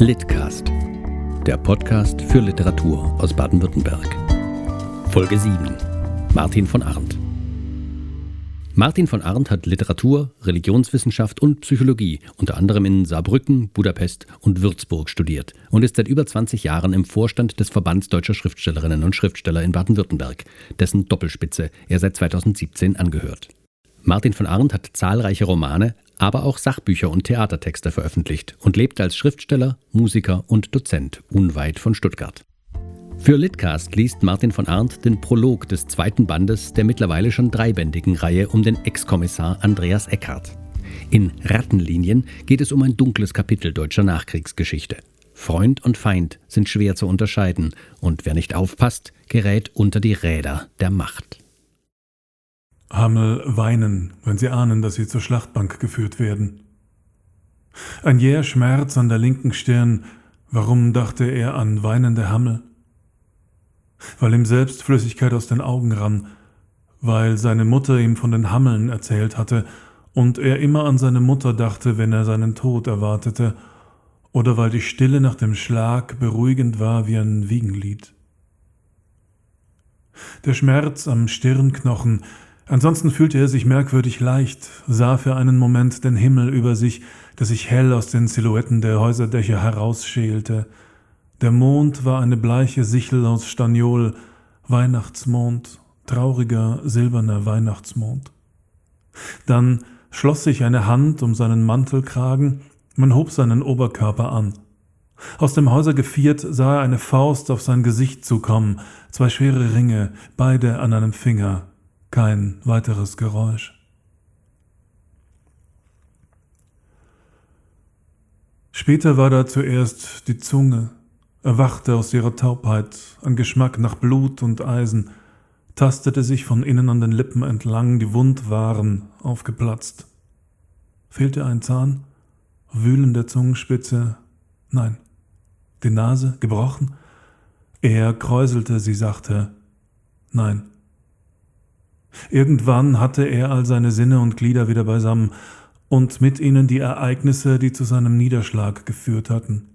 Litcast, der Podcast für Literatur aus Baden-Württemberg. Folge 7. Martin von Arndt. Martin von Arndt hat Literatur, Religionswissenschaft und Psychologie unter anderem in Saarbrücken, Budapest und Würzburg studiert und ist seit über 20 Jahren im Vorstand des Verbands Deutscher Schriftstellerinnen und Schriftsteller in Baden-Württemberg, dessen Doppelspitze er seit 2017 angehört. Martin von Arndt hat zahlreiche Romane, aber auch Sachbücher und Theatertexte veröffentlicht und lebt als Schriftsteller, Musiker und Dozent unweit von Stuttgart. Für Litcast liest Martin von Arndt den Prolog des zweiten Bandes der mittlerweile schon dreibändigen Reihe um den Ex-Kommissar Andreas Eckhardt. In Rattenlinien geht es um ein dunkles Kapitel deutscher Nachkriegsgeschichte. Freund und Feind sind schwer zu unterscheiden und wer nicht aufpasst, gerät unter die Räder der Macht. Hammel weinen, wenn sie ahnen, dass sie zur Schlachtbank geführt werden. Ein jäher Schmerz an der linken Stirn, warum dachte er an weinende Hammel? Weil ihm selbst Flüssigkeit aus den Augen rann, weil seine Mutter ihm von den Hammeln erzählt hatte und er immer an seine Mutter dachte, wenn er seinen Tod erwartete, oder weil die Stille nach dem Schlag beruhigend war wie ein Wiegenlied. Der Schmerz am Stirnknochen, Ansonsten fühlte er sich merkwürdig leicht, sah für einen Moment den Himmel über sich, der sich hell aus den Silhouetten der Häuserdächer herausschälte. Der Mond war eine bleiche Sichel aus Staniol, Weihnachtsmond, trauriger silberner Weihnachtsmond. Dann schloss sich eine Hand um seinen Mantelkragen, man hob seinen Oberkörper an. Aus dem Häuser geviert sah er eine Faust auf sein Gesicht zukommen, zwei schwere Ringe, beide an einem Finger. Kein weiteres Geräusch. Später war da zuerst die Zunge, erwachte aus ihrer Taubheit, ein Geschmack nach Blut und Eisen, tastete sich von innen an den Lippen entlang, die wund waren, aufgeplatzt. Fehlte ein Zahn? Wühlen der Zungenspitze? Nein. Die Nase gebrochen? Er kräuselte sie sachte. Nein. Irgendwann hatte er all seine Sinne und Glieder wieder beisammen und mit ihnen die Ereignisse, die zu seinem Niederschlag geführt hatten.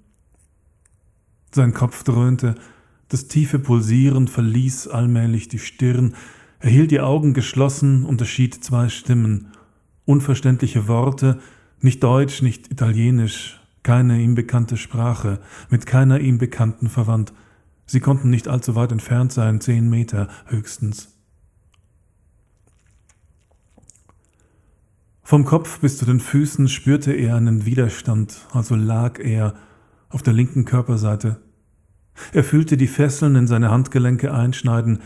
Sein Kopf dröhnte, das tiefe Pulsieren verließ allmählich die Stirn, er hielt die Augen geschlossen, unterschied zwei Stimmen, unverständliche Worte, nicht Deutsch, nicht Italienisch, keine ihm bekannte Sprache, mit keiner ihm bekannten verwandt. Sie konnten nicht allzu weit entfernt sein, zehn Meter höchstens. Vom Kopf bis zu den Füßen spürte er einen Widerstand, also lag er auf der linken Körperseite. Er fühlte die Fesseln in seine Handgelenke einschneiden,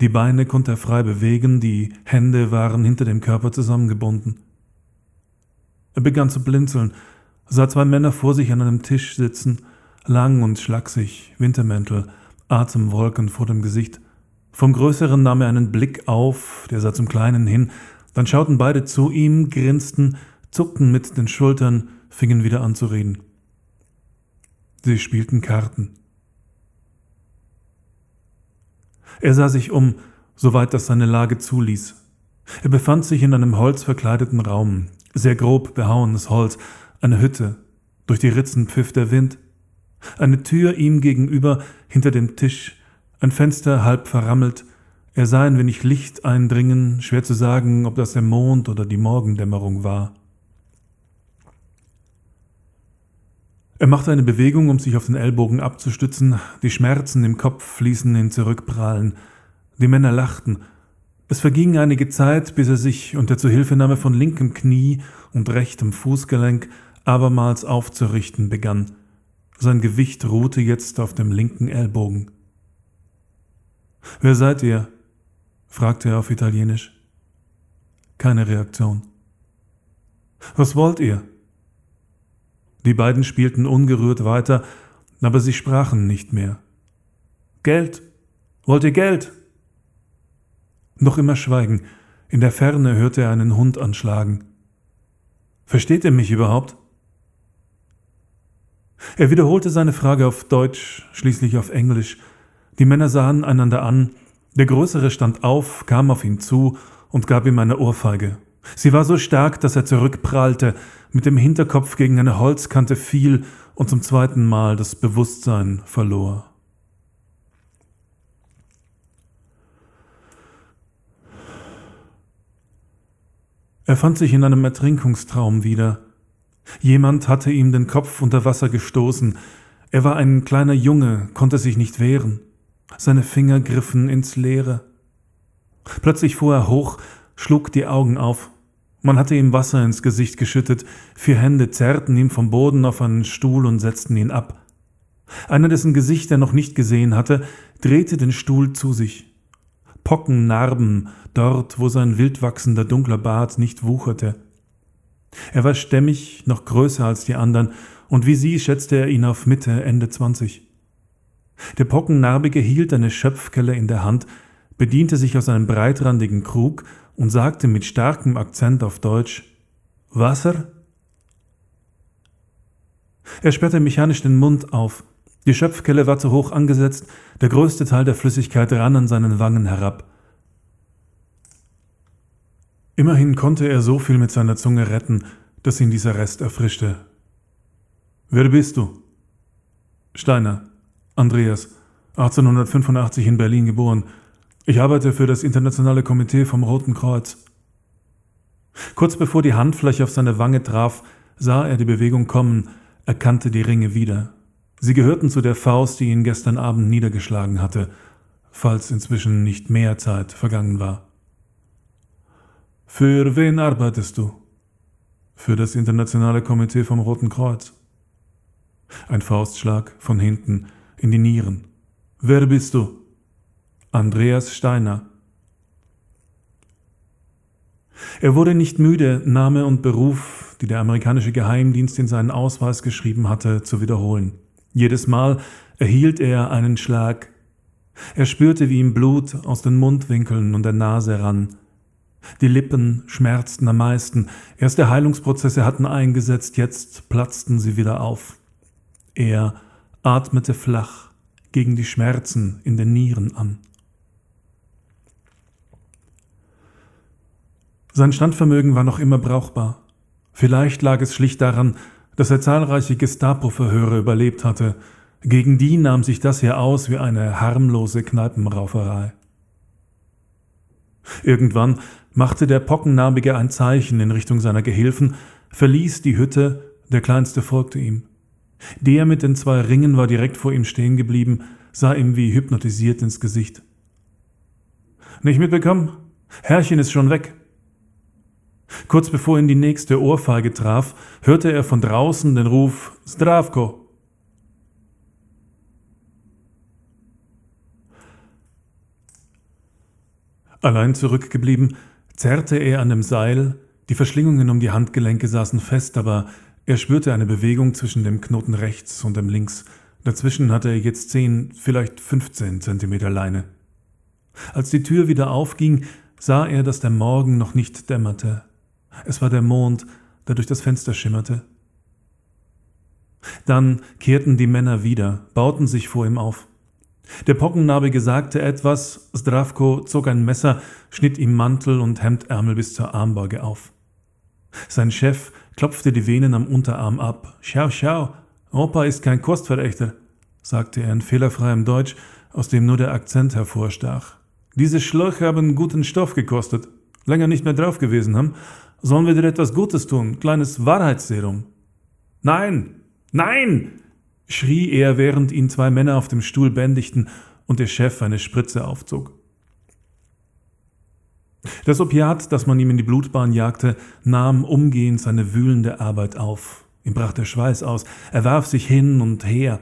die Beine konnte er frei bewegen, die Hände waren hinter dem Körper zusammengebunden. Er begann zu blinzeln, sah zwei Männer vor sich an einem Tisch sitzen, lang und schlaksig, Wintermäntel, Atemwolken vor dem Gesicht. Vom Größeren nahm er einen Blick auf, der sah zum Kleinen hin, dann schauten beide zu ihm, grinsten, zuckten mit den Schultern, fingen wieder an zu reden. Sie spielten Karten. Er sah sich um, soweit das seine Lage zuließ. Er befand sich in einem holzverkleideten Raum, sehr grob behauenes Holz, eine Hütte, durch die Ritzen pfiff der Wind, eine Tür ihm gegenüber hinter dem Tisch, ein Fenster halb verrammelt, er sah ein wenig Licht eindringen, schwer zu sagen, ob das der Mond oder die Morgendämmerung war. Er machte eine Bewegung, um sich auf den Ellbogen abzustützen, die Schmerzen im Kopf ließen ihn zurückprallen. Die Männer lachten. Es verging einige Zeit, bis er sich unter Zuhilfenahme von linkem Knie und rechtem Fußgelenk abermals aufzurichten begann. Sein Gewicht ruhte jetzt auf dem linken Ellbogen. Wer seid ihr? Fragte er auf Italienisch. Keine Reaktion. Was wollt ihr? Die beiden spielten ungerührt weiter, aber sie sprachen nicht mehr. Geld. Wollt ihr Geld? Noch immer Schweigen. In der Ferne hörte er einen Hund anschlagen. Versteht ihr mich überhaupt? Er wiederholte seine Frage auf Deutsch, schließlich auf Englisch. Die Männer sahen einander an, der Größere stand auf, kam auf ihn zu und gab ihm eine Ohrfeige. Sie war so stark, dass er zurückprallte, mit dem Hinterkopf gegen eine Holzkante fiel und zum zweiten Mal das Bewusstsein verlor. Er fand sich in einem Ertrinkungstraum wieder. Jemand hatte ihm den Kopf unter Wasser gestoßen. Er war ein kleiner Junge, konnte sich nicht wehren. Seine Finger griffen ins Leere. Plötzlich fuhr er hoch, schlug die Augen auf. Man hatte ihm Wasser ins Gesicht geschüttet, vier Hände zerrten ihn vom Boden auf einen Stuhl und setzten ihn ab. Einer, dessen Gesicht er noch nicht gesehen hatte, drehte den Stuhl zu sich. Pockennarben dort, wo sein wildwachsender dunkler Bart nicht wucherte. Er war stämmig, noch größer als die anderen, und wie sie schätzte er ihn auf Mitte, Ende zwanzig. Der Pockennarbige hielt eine Schöpfkelle in der Hand, bediente sich aus einem breitrandigen Krug und sagte mit starkem Akzent auf Deutsch Wasser? Er sperrte mechanisch den Mund auf. Die Schöpfkelle war zu hoch angesetzt, der größte Teil der Flüssigkeit rann an seinen Wangen herab. Immerhin konnte er so viel mit seiner Zunge retten, dass ihn dieser Rest erfrischte. Wer bist du? Steiner, Andreas, 1885 in Berlin geboren. Ich arbeite für das Internationale Komitee vom Roten Kreuz. Kurz bevor die Handfläche auf seine Wange traf, sah er die Bewegung kommen, erkannte die Ringe wieder. Sie gehörten zu der Faust, die ihn gestern Abend niedergeschlagen hatte, falls inzwischen nicht mehr Zeit vergangen war. Für wen arbeitest du? Für das Internationale Komitee vom Roten Kreuz. Ein Faustschlag von hinten in die Nieren. Wer bist du? Andreas Steiner. Er wurde nicht müde, Name und Beruf, die der amerikanische Geheimdienst in seinen Ausweis geschrieben hatte, zu wiederholen. Jedes Mal erhielt er einen Schlag. Er spürte, wie ihm Blut aus den Mundwinkeln und der Nase rann. Die Lippen schmerzten am meisten. Erste Heilungsprozesse hatten eingesetzt, jetzt platzten sie wieder auf. Er atmete flach gegen die Schmerzen in den Nieren an. Sein Standvermögen war noch immer brauchbar. Vielleicht lag es schlicht daran, dass er zahlreiche Gestapo-Verhöre überlebt hatte. Gegen die nahm sich das hier aus wie eine harmlose Kneipenrauferei. Irgendwann machte der Pockennarbige ein Zeichen in Richtung seiner Gehilfen, verließ die Hütte, der Kleinste folgte ihm. Der mit den zwei Ringen war direkt vor ihm stehen geblieben, sah ihm wie hypnotisiert ins Gesicht. Nicht mitbekommen? Herrchen ist schon weg. Kurz bevor ihn die nächste Ohrfeige traf, hörte er von draußen den Ruf Zdravko. Allein zurückgeblieben, zerrte er an dem Seil, die Verschlingungen um die Handgelenke saßen fest, aber er spürte eine Bewegung zwischen dem Knoten rechts und dem links. Dazwischen hatte er jetzt zehn, vielleicht fünfzehn Zentimeter Leine. Als die Tür wieder aufging, sah er, dass der Morgen noch nicht dämmerte. Es war der Mond, der durch das Fenster schimmerte. Dann kehrten die Männer wieder, bauten sich vor ihm auf. Der Pockennarbige sagte etwas, Zdravko zog ein Messer, schnitt ihm Mantel und Hemdärmel bis zur Armbeuge auf. Sein Chef klopfte die Venen am Unterarm ab. Schau, schau, Opa ist kein Kostverächter, sagte er in fehlerfreiem Deutsch, aus dem nur der Akzent hervorstach. Diese Schläuche haben guten Stoff gekostet. Länger nicht mehr drauf gewesen haben, Sollen wir dir etwas Gutes tun? Kleines Wahrheitsserum? Nein! Nein! schrie er, während ihn zwei Männer auf dem Stuhl bändigten und der Chef eine Spritze aufzog. Das Opiat, das man ihm in die Blutbahn jagte, nahm umgehend seine wühlende Arbeit auf. Ihm brach der Schweiß aus, er warf sich hin und her.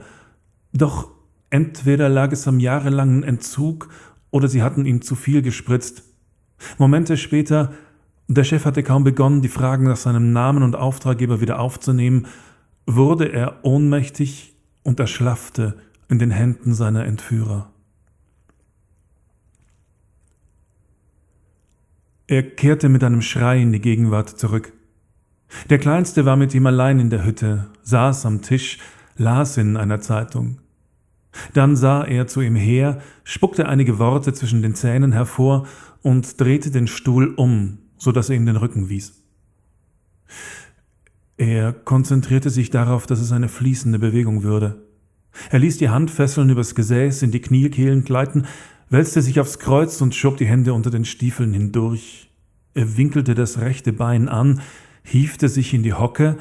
Doch entweder lag es am jahrelangen Entzug oder sie hatten ihm zu viel gespritzt. Momente später der Chef hatte kaum begonnen, die Fragen nach seinem Namen und Auftraggeber wieder aufzunehmen, wurde er ohnmächtig und erschlaffte in den Händen seiner Entführer. Er kehrte mit einem Schrei in die Gegenwart zurück. Der Kleinste war mit ihm allein in der Hütte, saß am Tisch, las in einer Zeitung. Dann sah er zu ihm her, spuckte einige Worte zwischen den Zähnen hervor und drehte den Stuhl um, so dass er ihm den Rücken wies. Er konzentrierte sich darauf, dass es eine fließende Bewegung würde. Er ließ die Handfesseln übers Gesäß in die Kniekehlen gleiten, wälzte sich aufs Kreuz und schob die Hände unter den Stiefeln hindurch. Er winkelte das rechte Bein an, hiefte sich in die Hocke,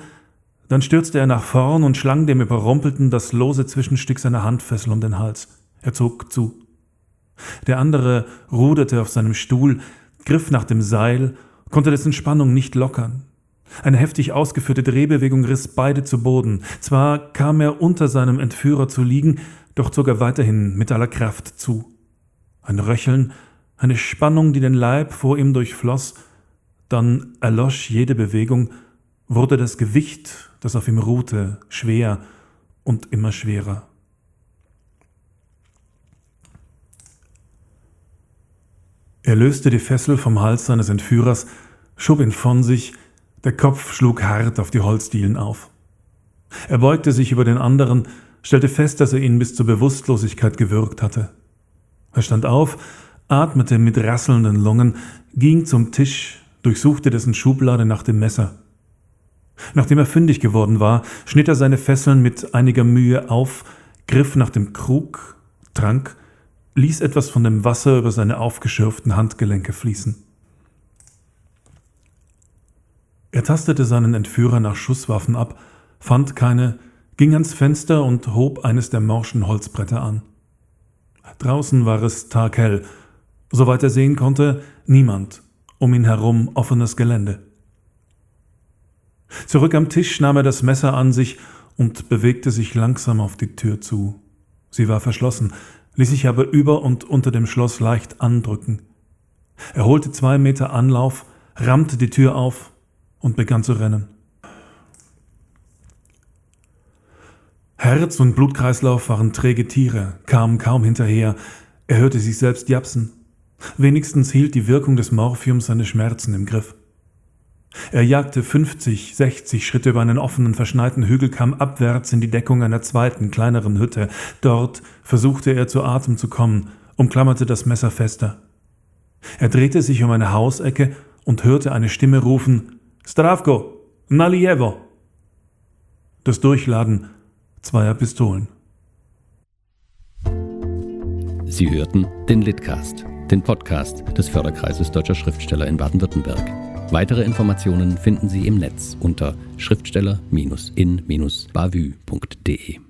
dann stürzte er nach vorn und schlang dem Überrumpelten das lose Zwischenstück seiner Handfessel um den Hals. Er zog zu. Der andere ruderte auf seinem Stuhl, griff nach dem Seil, konnte dessen Spannung nicht lockern. Eine heftig ausgeführte Drehbewegung riss beide zu Boden. Zwar kam er unter seinem Entführer zu liegen, doch zog er weiterhin mit aller Kraft zu. Ein Röcheln, eine Spannung, die den Leib vor ihm durchfloss, dann erlosch jede Bewegung, wurde das Gewicht, das auf ihm ruhte, schwer und immer schwerer. Er löste die Fessel vom Hals seines Entführers, schob ihn von sich, der Kopf schlug hart auf die Holzdielen auf. Er beugte sich über den anderen, stellte fest, dass er ihn bis zur Bewusstlosigkeit gewürgt hatte. Er stand auf, atmete mit rasselnden Lungen, ging zum Tisch, durchsuchte dessen Schublade nach dem Messer. Nachdem er fündig geworden war, schnitt er seine Fesseln mit einiger Mühe auf, griff nach dem Krug, trank, ließ etwas von dem Wasser über seine aufgeschürften Handgelenke fließen. Er tastete seinen Entführer nach Schusswaffen ab, fand keine, ging ans Fenster und hob eines der morschen Holzbretter an. Draußen war es taghell, soweit er sehen konnte, niemand, um ihn herum offenes Gelände. Zurück am Tisch nahm er das Messer an sich und bewegte sich langsam auf die Tür zu. Sie war verschlossen, ließ sich aber über und unter dem Schloss leicht andrücken. Er holte zwei Meter Anlauf, rammte die Tür auf und begann zu rennen. Herz und Blutkreislauf waren träge Tiere, kamen kaum hinterher. Er hörte sich selbst japsen. Wenigstens hielt die Wirkung des Morphiums seine Schmerzen im Griff. Er jagte 50, 60 Schritte über einen offenen, verschneiten Hügelkamm abwärts in die Deckung einer zweiten, kleineren Hütte. Dort versuchte er zu Atem zu kommen, umklammerte das Messer fester. Er drehte sich um eine Hausecke und hörte eine Stimme rufen Stravko, Nalievo. Das Durchladen zweier Pistolen. Sie hörten den Litcast, den Podcast des Förderkreises Deutscher Schriftsteller in Baden-Württemberg. Weitere Informationen finden Sie im Netz unter schriftsteller-in-bavü.de.